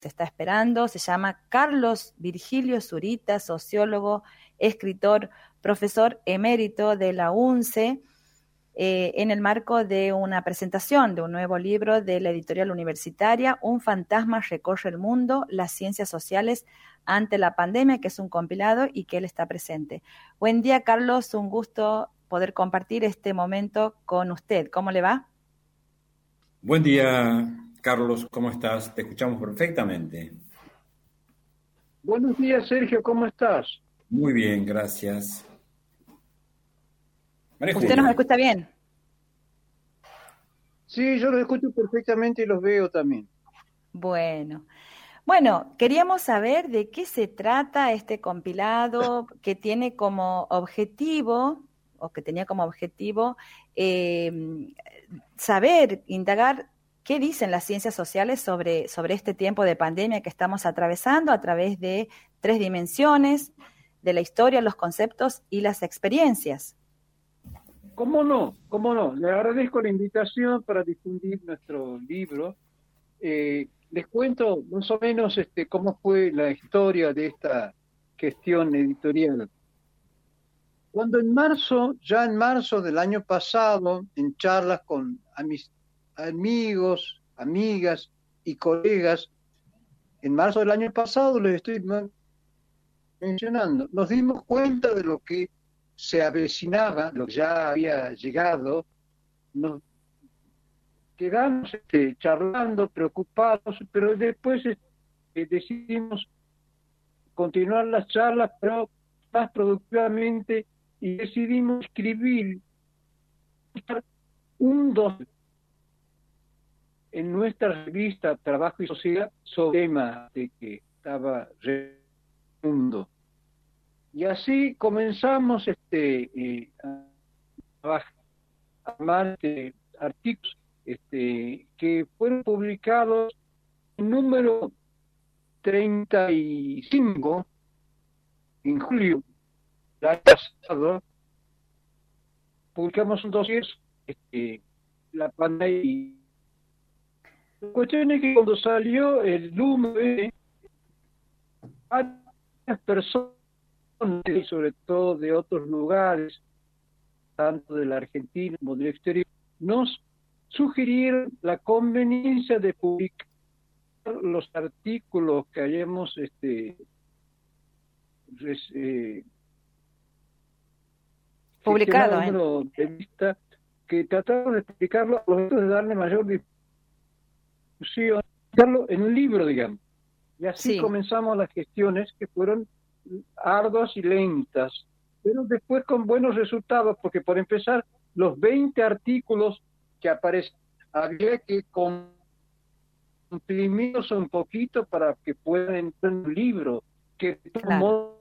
se está esperando. Se llama Carlos Virgilio Zurita, sociólogo, escritor, profesor emérito de la UNCE, eh, en el marco de una presentación de un nuevo libro de la editorial universitaria, Un fantasma recorre el mundo, las ciencias sociales ante la pandemia, que es un compilado y que él está presente. Buen día, Carlos, un gusto poder compartir este momento con usted. ¿Cómo le va? Buen día, Carlos, ¿cómo estás? Te escuchamos perfectamente. Buenos días, Sergio, ¿cómo estás? Muy bien, gracias. ¿Usted nos escucha bien? Sí, yo los escucho perfectamente y los veo también. Bueno. Bueno, queríamos saber de qué se trata este compilado que tiene como objetivo, o que tenía como objetivo, eh, saber, indagar qué dicen las ciencias sociales sobre, sobre este tiempo de pandemia que estamos atravesando a través de tres dimensiones, de la historia, los conceptos y las experiencias. ¿Cómo no? ¿Cómo no? Le agradezco la invitación para difundir nuestro libro. Eh, les cuento más o menos este, cómo fue la historia de esta gestión editorial. Cuando en marzo, ya en marzo del año pasado, en charlas con mis amigos, amigas y colegas, en marzo del año pasado les estoy mencionando, nos dimos cuenta de lo que se avecinaba, lo que ya había llegado, nos quedamos este, charlando, preocupados, pero después este, decidimos continuar las charlas, pero más productivamente, y decidimos escribir un dos en nuestra revista Trabajo y Sociedad sobre el tema de que estaba mundo. Y así comenzamos este, eh, a armar este, artículos este, que fueron publicados en número 35 en julio del año pasado. Publicamos un dossier, este, la pandemia. La cuestión es que cuando salió el número, varias personas y sobre todo de otros lugares, tanto de la Argentina como del exterior, nos sugirieron la conveniencia de publicar los artículos que hayamos este, eh, publicado ¿eh? de vista que trataron de explicarlo de darle mayor difusión, en un libro, digamos. Y así comenzamos las gestiones que fueron arduas y lentas, pero después con buenos resultados, porque por empezar, los 20 artículos que aparecen, había que comprimirlos un poquito para que puedan entrar en un libro, que claro.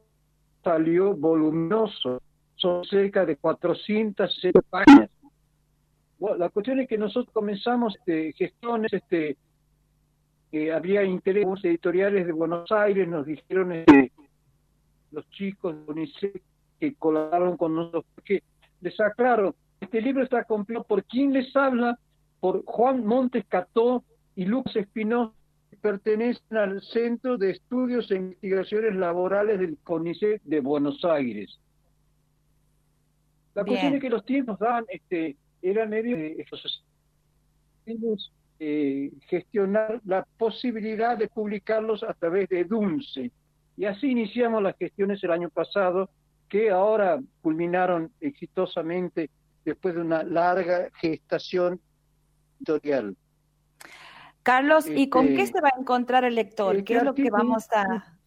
salió voluminoso, son cerca de 460 páginas. Bueno, la cuestión es que nosotros comenzamos este, gestiones, este, que había intereses editoriales de Buenos Aires, nos dijeron este, los chicos de UNICEF que colaboraron con nosotros, porque les aclaro, este libro está completo por quien les habla, por Juan Montes Cató y Lucas Espinosa, que pertenecen al Centro de Estudios e Investigaciones Laborales del CONICET de Buenos Aires. La cuestión es que los tiempos dan, este, eran medio de eh, gestionar la posibilidad de publicarlos a través de DUNCE, y así iniciamos las gestiones el año pasado, que ahora culminaron exitosamente después de una larga gestación editorial. Carlos, ¿y con qué este, se va a encontrar el lector? ¿Qué es lo que vamos a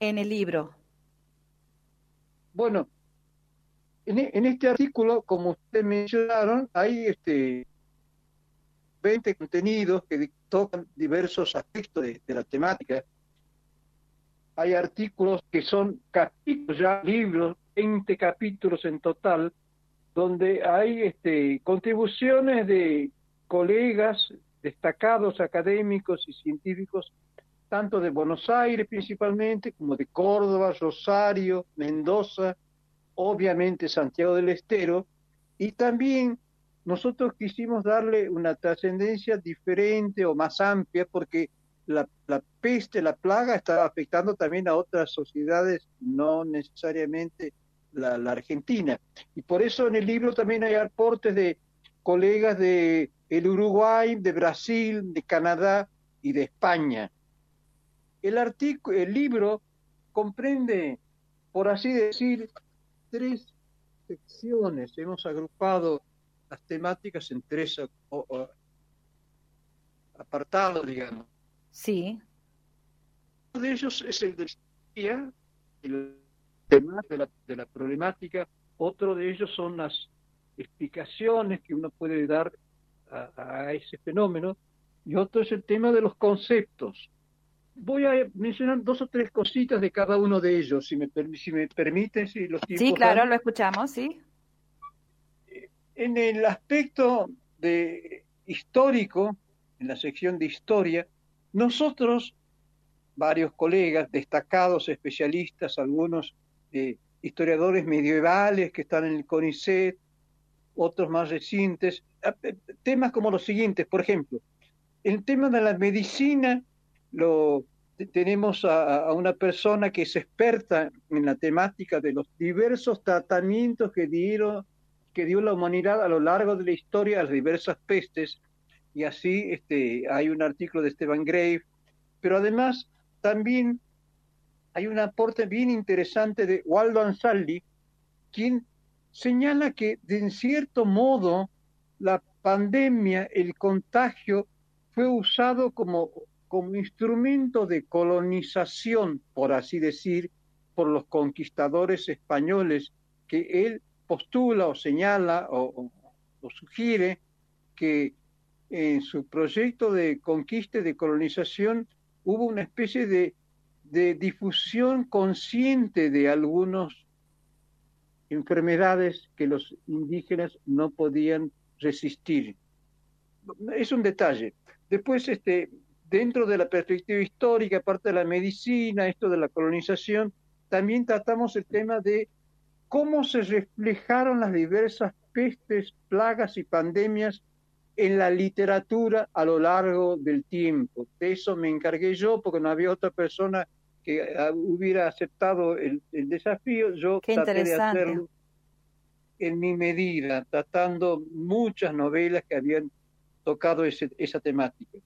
en el libro? Bueno, en, en, este artículo, como ustedes mencionaron, hay este 20 contenidos que tocan diversos aspectos de, de la temática. Hay artículos que son capítulos, ya libros, 20 capítulos en total, donde hay este, contribuciones de colegas destacados académicos y científicos, tanto de Buenos Aires principalmente, como de Córdoba, Rosario, Mendoza, obviamente Santiago del Estero, y también nosotros quisimos darle una trascendencia diferente o más amplia porque la, peste, la plaga está afectando también a otras sociedades, no necesariamente la, Argentina. Y por eso en el libro también hay aportes de colegas de el Uruguay, de Brasil, de Canadá y de España. El, el libro comprende, por así decir, tres secciones. Hemos agrupado las temáticas en tres apartados, digamos. Sí. Uno de ellos es el de el tema de la, de la problemática. Otro de ellos son las explicaciones que uno puede dar a, ese fenómeno. Y otro es el tema de los conceptos. Voy a mencionar dos o tres cositas de cada uno de ellos, si me, si me permiten. Si los sí, claro, lo escuchamos, sí. En el aspecto de histórico, en la sección de historia, nosotros, varios colegas, destacados especialistas, algunos eh, historiadores medievales que están en el CONICET, otros más recientes, eh, temas como los siguientes, por ejemplo, el tema de la medicina, lo tenemos a, una persona que es experta en la temática de los diversos tratamientos que dieron que dio la humanidad a lo largo de la historia a las diversas pestes y así este, hay un artículo de Esteban Grave, pero además también hay un aporte bien interesante de Waldo Ansaldi, quien señala que en cierto modo la pandemia, el contagio, fue usado como, como instrumento de colonización, por así decir, por los conquistadores españoles, que él postula o señala o, sugiere que en su proyecto de conquista y de colonización hubo una especie de, difusión consciente de algunas enfermedades que los indígenas no podían resistir. Es un detalle. Después, este, dentro de la perspectiva histórica, aparte de la medicina, esto de la colonización, también tratamos el tema de cómo se reflejaron las diversas pestes, plagas y pandemias en la literatura a lo largo del tiempo. De eso me encargué yo porque no había otra persona que ah, hubiera aceptado el, desafío. Yo traté de hacerlo en mi medida, tratando muchas novelas que habían tocado esa temática.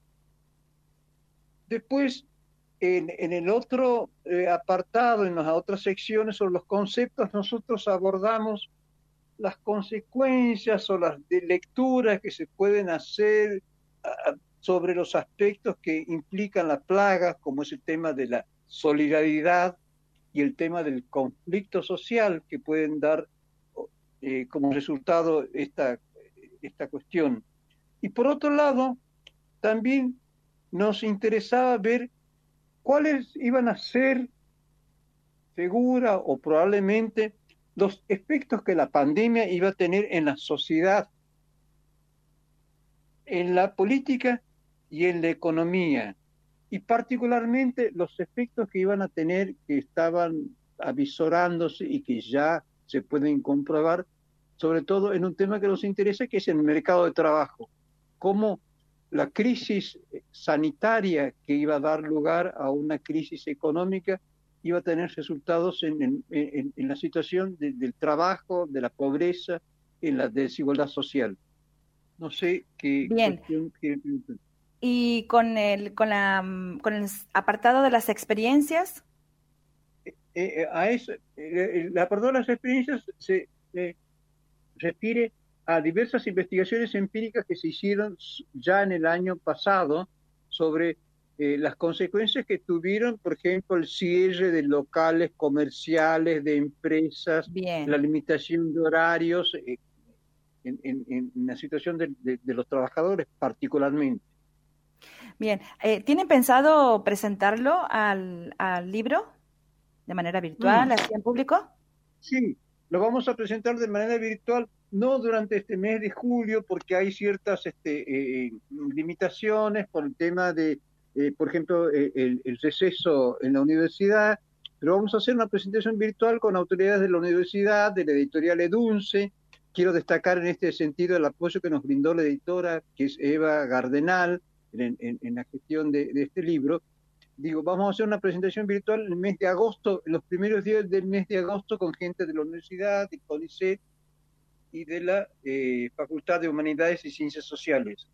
Después, en, el otro eh, apartado, en las otras secciones sobre los conceptos, nosotros abordamos las consecuencias o las lecturas que se pueden hacer sobre los aspectos que implican las plagas, como es el tema de la solidaridad y el tema del conflicto social que pueden dar eh, como resultado esta, esta cuestión. Y por otro lado, también nos interesaba ver cuáles iban a ser segura o probablemente los efectos que la pandemia iba a tener en la sociedad, en la política y en la economía, y particularmente los efectos que iban a tener, que estaban avisorándose y que ya se pueden comprobar, sobre todo en un tema que nos interesa, que es el mercado de trabajo, cómo la crisis sanitaria que iba a dar lugar a una crisis económica iba a tener resultados en, la situación del trabajo, de la pobreza, en la desigualdad social. No sé qué. Bien. ¿Y con el, con, la, con el apartado de las experiencias? Eh, eh, a eso, eh, el apartado de las experiencias se refiere a diversas investigaciones empíricas que se hicieron ya en el año pasado sobre eh, las consecuencias que tuvieron, por ejemplo, el cierre de locales comerciales, de empresas, la limitación de horarios, eh, en, la situación de, los trabajadores particularmente. Bien, eh, ¿tienen pensado presentarlo al, libro de manera virtual, mm. así en público? Sí, lo vamos a presentar de manera virtual, no durante este mes de julio, porque hay ciertas este, limitaciones por el tema de eh, por ejemplo, eh, el, receso en la universidad, pero vamos a hacer una presentación virtual con autoridades de la universidad, de la editorial Edunce, quiero destacar en este sentido el apoyo que nos brindó la editora, que es Eva Gardenal, en, la gestión de, este libro. Digo, vamos a hacer una presentación virtual el mes de agosto, los primeros días del mes de agosto, con gente de la universidad, de CONICET y de la eh, Facultad de Humanidades y Ciencias Sociales.